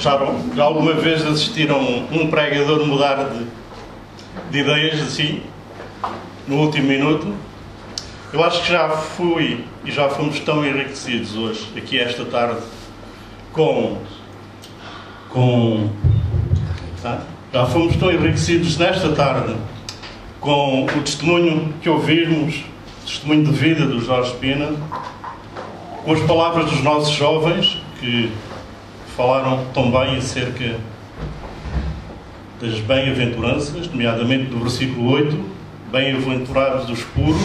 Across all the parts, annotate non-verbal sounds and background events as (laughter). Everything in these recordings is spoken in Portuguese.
Já, alguma vez assistiram um pregador mudar de, de ideias assim, no último minuto? Eu acho que já fui e já fomos tão enriquecidos hoje, aqui esta tarde, com. com. Tá? Já fomos tão enriquecidos nesta tarde com o testemunho que ouvimos, testemunho de vida do Jorge Pina, com as palavras dos nossos jovens que falaram tão bem acerca das bem-aventuranças, nomeadamente do versículo 8 Bem-aventurados os puros,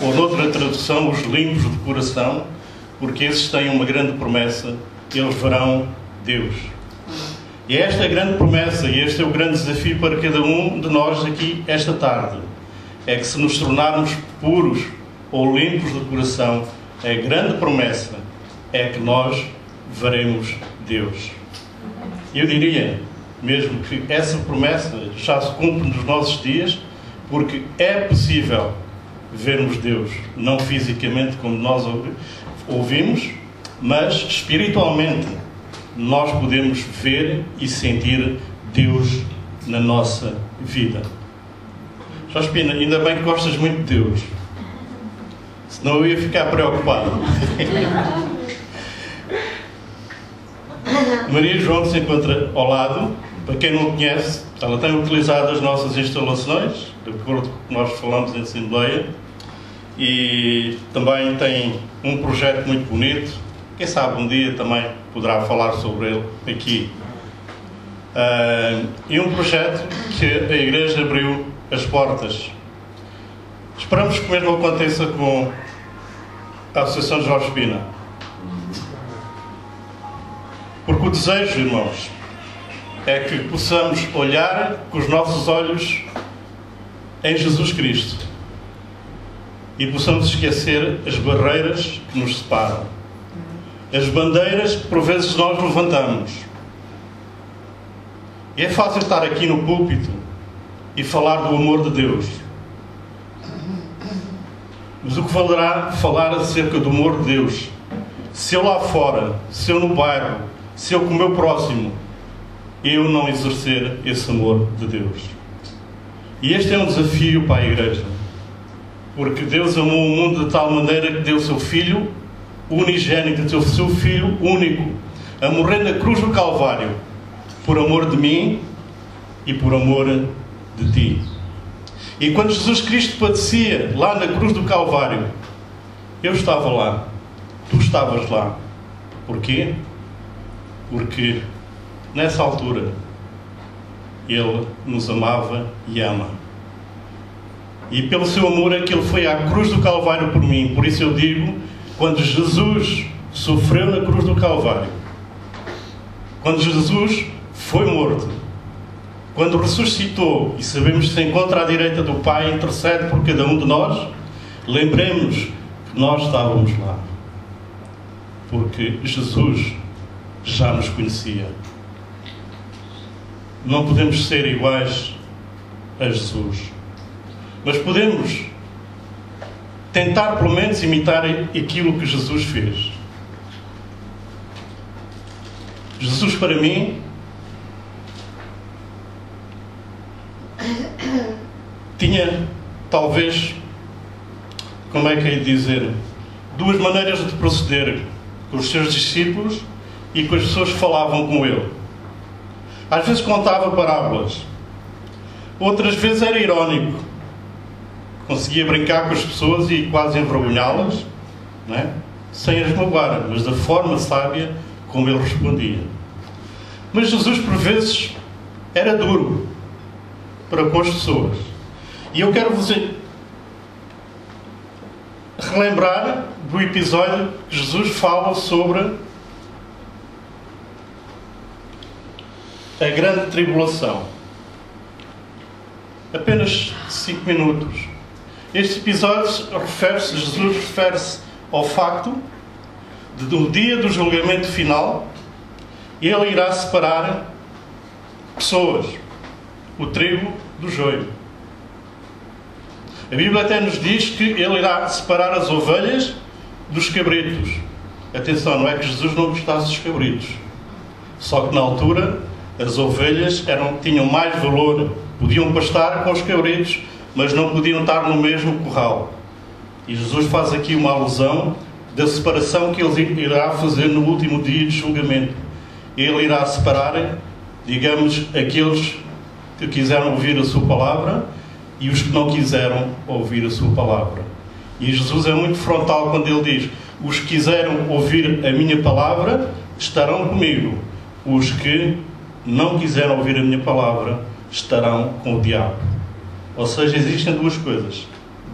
ou noutra tradução, os limpos de coração, porque esses têm uma grande promessa, eles verão Deus. E esta é a grande promessa e este é o grande desafio para cada um de nós aqui esta tarde. É que se nos tornarmos puros ou limpos de coração, a grande promessa é que nós veremos Deus. Eu diria mesmo que essa promessa já se cumpre nos nossos dias porque é possível vermos Deus, não fisicamente como nós ouvimos, mas espiritualmente nós podemos ver e sentir Deus na nossa vida. Jospina, ainda bem que gostas muito de Deus, senão eu ia ficar preocupado. (laughs) Maria João se encontra ao lado, para quem não conhece, ela tem utilizado as nossas instalações de acordo com o que nós falamos em Assembleia, e também tem um projeto muito bonito. Quem sabe um dia também poderá falar sobre ele aqui. Uh, e um projeto que a Igreja abriu as portas. Esperamos que o mesmo aconteça com a Associação Jorge Pina. Porque o desejo, irmãos, é que possamos olhar com os nossos olhos em Jesus Cristo e possamos esquecer as barreiras que nos separam, as bandeiras que por vezes nós levantamos. E é fácil estar aqui no púlpito e falar do amor de Deus. Mas o que valerá falar acerca do amor de Deus se eu lá fora, se eu no bairro, se eu com o meu próximo, eu não exercer esse amor de Deus? E este é um desafio para a Igreja. Porque Deus amou o mundo de tal maneira que deu o seu Filho unigênito, deu o seu Filho único, a morrer na cruz do Calvário, por amor de mim e por amor de ti. E quando Jesus Cristo padecia lá na cruz do Calvário, eu estava lá, tu estavas lá. Porquê? Porque nessa altura ele nos amava e ama. E pelo seu amor é que Ele foi à cruz do Calvário por mim. Por isso eu digo, quando Jesus sofreu na cruz do Calvário, quando Jesus foi morto, quando ressuscitou e sabemos que se encontra à direita do Pai intercede por cada um de nós, lembremos que nós estávamos lá. Porque Jesus já nos conhecia não podemos ser iguais a Jesus. Mas podemos tentar, pelo menos, imitar aquilo que Jesus fez. Jesus, para mim, tinha, talvez, como é que é dizer, duas maneiras de proceder com os seus discípulos e com as pessoas que falavam com ele. Às vezes contava parábolas, outras vezes era irónico. Conseguia brincar com as pessoas e quase envergonhá-las, é? sem as magoar, mas da forma sábia como ele respondia. Mas Jesus, por vezes, era duro para com as pessoas. E eu quero vos relembrar do episódio que Jesus fala sobre a grande tribulação. Apenas cinco minutos. Este episódio refere-se, Jesus refere-se ao facto de no dia do julgamento final ele irá separar pessoas, o trigo do joio. A Bíblia até nos diz que ele irá separar as ovelhas dos cabritos. Atenção, não é que Jesus não gostasse dos cabritos. Só que na altura as ovelhas eram, tinham mais valor, podiam pastar com os cabritos, mas não podiam estar no mesmo curral. E Jesus faz aqui uma alusão da separação que ele irá fazer no último dia de julgamento. Ele irá separar, digamos, aqueles que quiseram ouvir a sua palavra e os que não quiseram ouvir a sua palavra. E Jesus é muito frontal quando ele diz: Os que quiseram ouvir a minha palavra estarão comigo, os que não quiseram ouvir a minha palavra estarão com o diabo. Ou seja, existem duas coisas: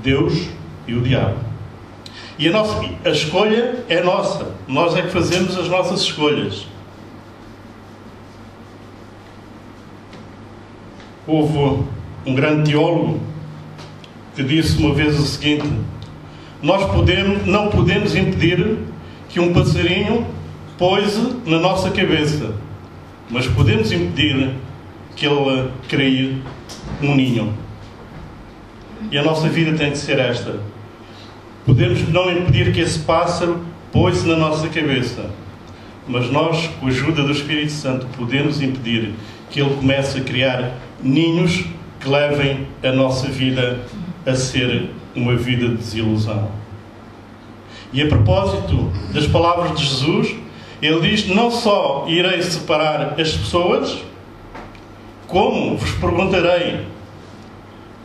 Deus e o diabo. E a, nossa, a escolha é nossa. Nós é que fazemos as nossas escolhas. Houve um grande teólogo que disse uma vez o seguinte: Nós podemos, não podemos impedir que um passarinho poise na nossa cabeça, mas podemos impedir que ele crie um ninho. E a nossa vida tem de ser esta. Podemos não impedir que esse pássaro poise na nossa cabeça, mas nós, com a ajuda do Espírito Santo, podemos impedir que ele comece a criar ninhos que levem a nossa vida a ser uma vida de desilusão. E a propósito das palavras de Jesus, ele diz: Não só irei separar as pessoas, como vos perguntarei,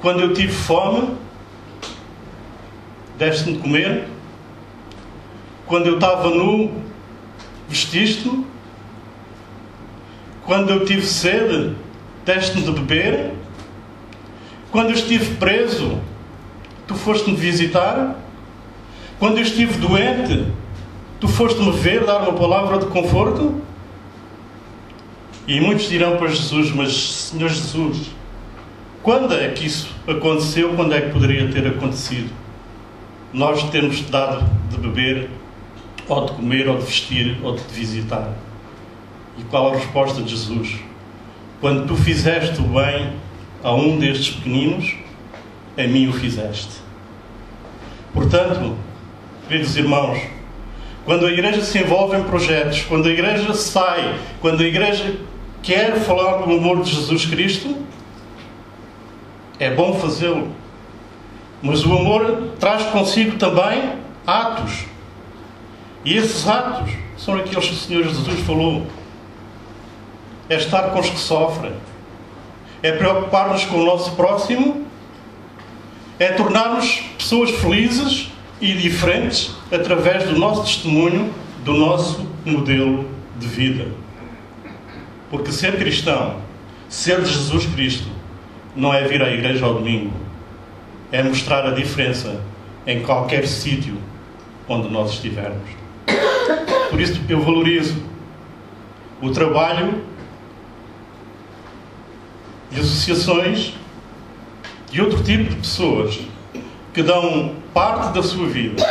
quando eu tive fome, deste-me de comer? Quando eu estava nu, vestiste-me? Quando eu tive sede, deste-me de beber? Quando eu estive preso, tu foste-me visitar? Quando eu estive doente, tu foste-me ver, dar uma palavra de conforto? E muitos dirão para Jesus, mas Senhor Jesus, quando é que isso aconteceu? Quando é que poderia ter acontecido? Nós termos dado de beber, ou de comer, ou de vestir, ou de visitar. E qual a resposta de Jesus? Quando tu fizeste o bem a um destes pequeninos, a mim o fizeste. Portanto, queridos irmãos, quando a igreja se envolve em projetos, quando a igreja sai, quando a igreja quer falar do amor de Jesus Cristo, é bom fazê-lo. Mas o amor traz consigo também atos. E esses atos são aqueles que o Senhor Jesus falou. É estar com os que sofrem. É preocupar-nos com o nosso próximo. É tornar-nos pessoas felizes e diferentes através do nosso testemunho, do nosso modelo de vida. Porque ser cristão, ser de Jesus Cristo, não é vir à igreja ao domingo, é mostrar a diferença em qualquer sítio onde nós estivermos. Por isso eu valorizo o trabalho de associações de outro tipo de pessoas que dão parte da sua vida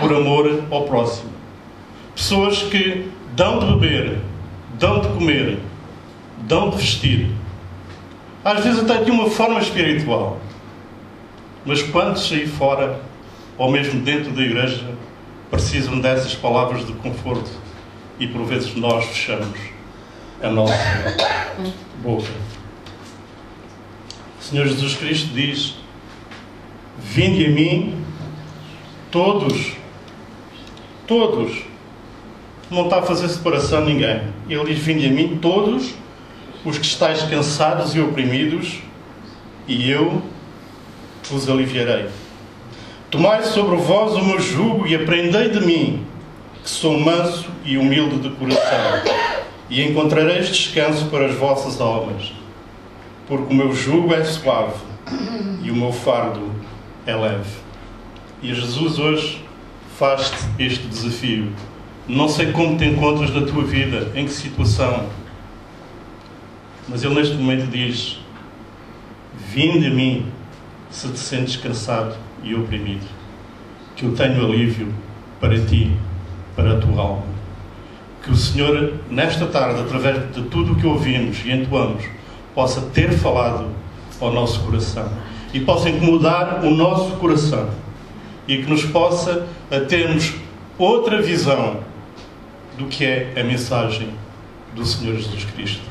por amor ao próximo. Pessoas que dão de beber, dão de comer, dão de vestir. Às vezes até de uma forma espiritual. Mas quando sair fora, ou mesmo dentro da igreja, precisam dessas palavras de conforto. E por vezes nós fechamos a nossa boca. O Senhor Jesus Cristo diz: Vinde a mim, todos, todos. Não está a fazer separação a ninguém. Ele diz: Vinde a mim, todos os que estáis cansados e oprimidos, e eu vos aliviarei. Tomai sobre vós o meu jugo e aprendei de mim, que sou manso e humilde de coração, e encontrareis descanso para as vossas almas, porque o meu jugo é suave e o meu fardo é leve. E Jesus hoje faz-te este desafio. Não sei como te encontras na tua vida, em que situação, mas Ele neste momento diz: Vinde a mim se te sentes cansado e oprimido, que eu tenho alívio para ti, para a tua alma. Que o Senhor, nesta tarde, através de tudo o que ouvimos e entoamos, possa ter falado ao nosso coração e possa incomodar o nosso coração e que nos possa a termos outra visão do que é a mensagem do Senhor Jesus Cristo.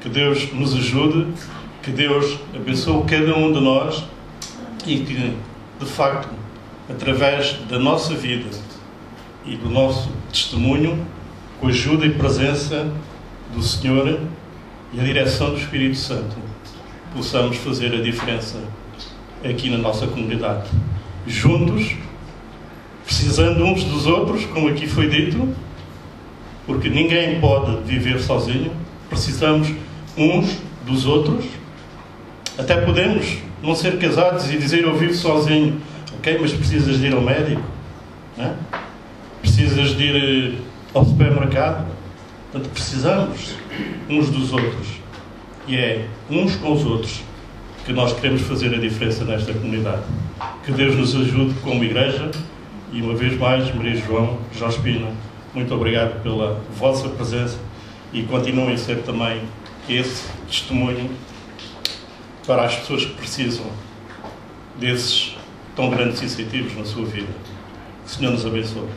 Que Deus nos ajude, que Deus abençoe cada um de nós e que, de facto, através da nossa vida e do nosso testemunho, com a ajuda e presença do Senhor e a direção do Espírito Santo, possamos fazer a diferença aqui na nossa comunidade. Juntos, precisando uns dos outros, como aqui foi dito, porque ninguém pode viver sozinho, precisamos uns dos outros. Até podemos não ser casados e dizer eu vivo sozinho, ok, mas precisas de ir ao médico, né? precisas de ir eh, ao supermercado. Portanto, precisamos uns dos outros. E é uns com os outros que nós queremos fazer a diferença nesta comunidade. Que Deus nos ajude como igreja e uma vez mais, Maria João, Jorge Pina, muito obrigado pela vossa presença e continuem a ser também esse testemunho para as pessoas que precisam desses tão grandes incentivos na sua vida. Que o Senhor nos abençoe.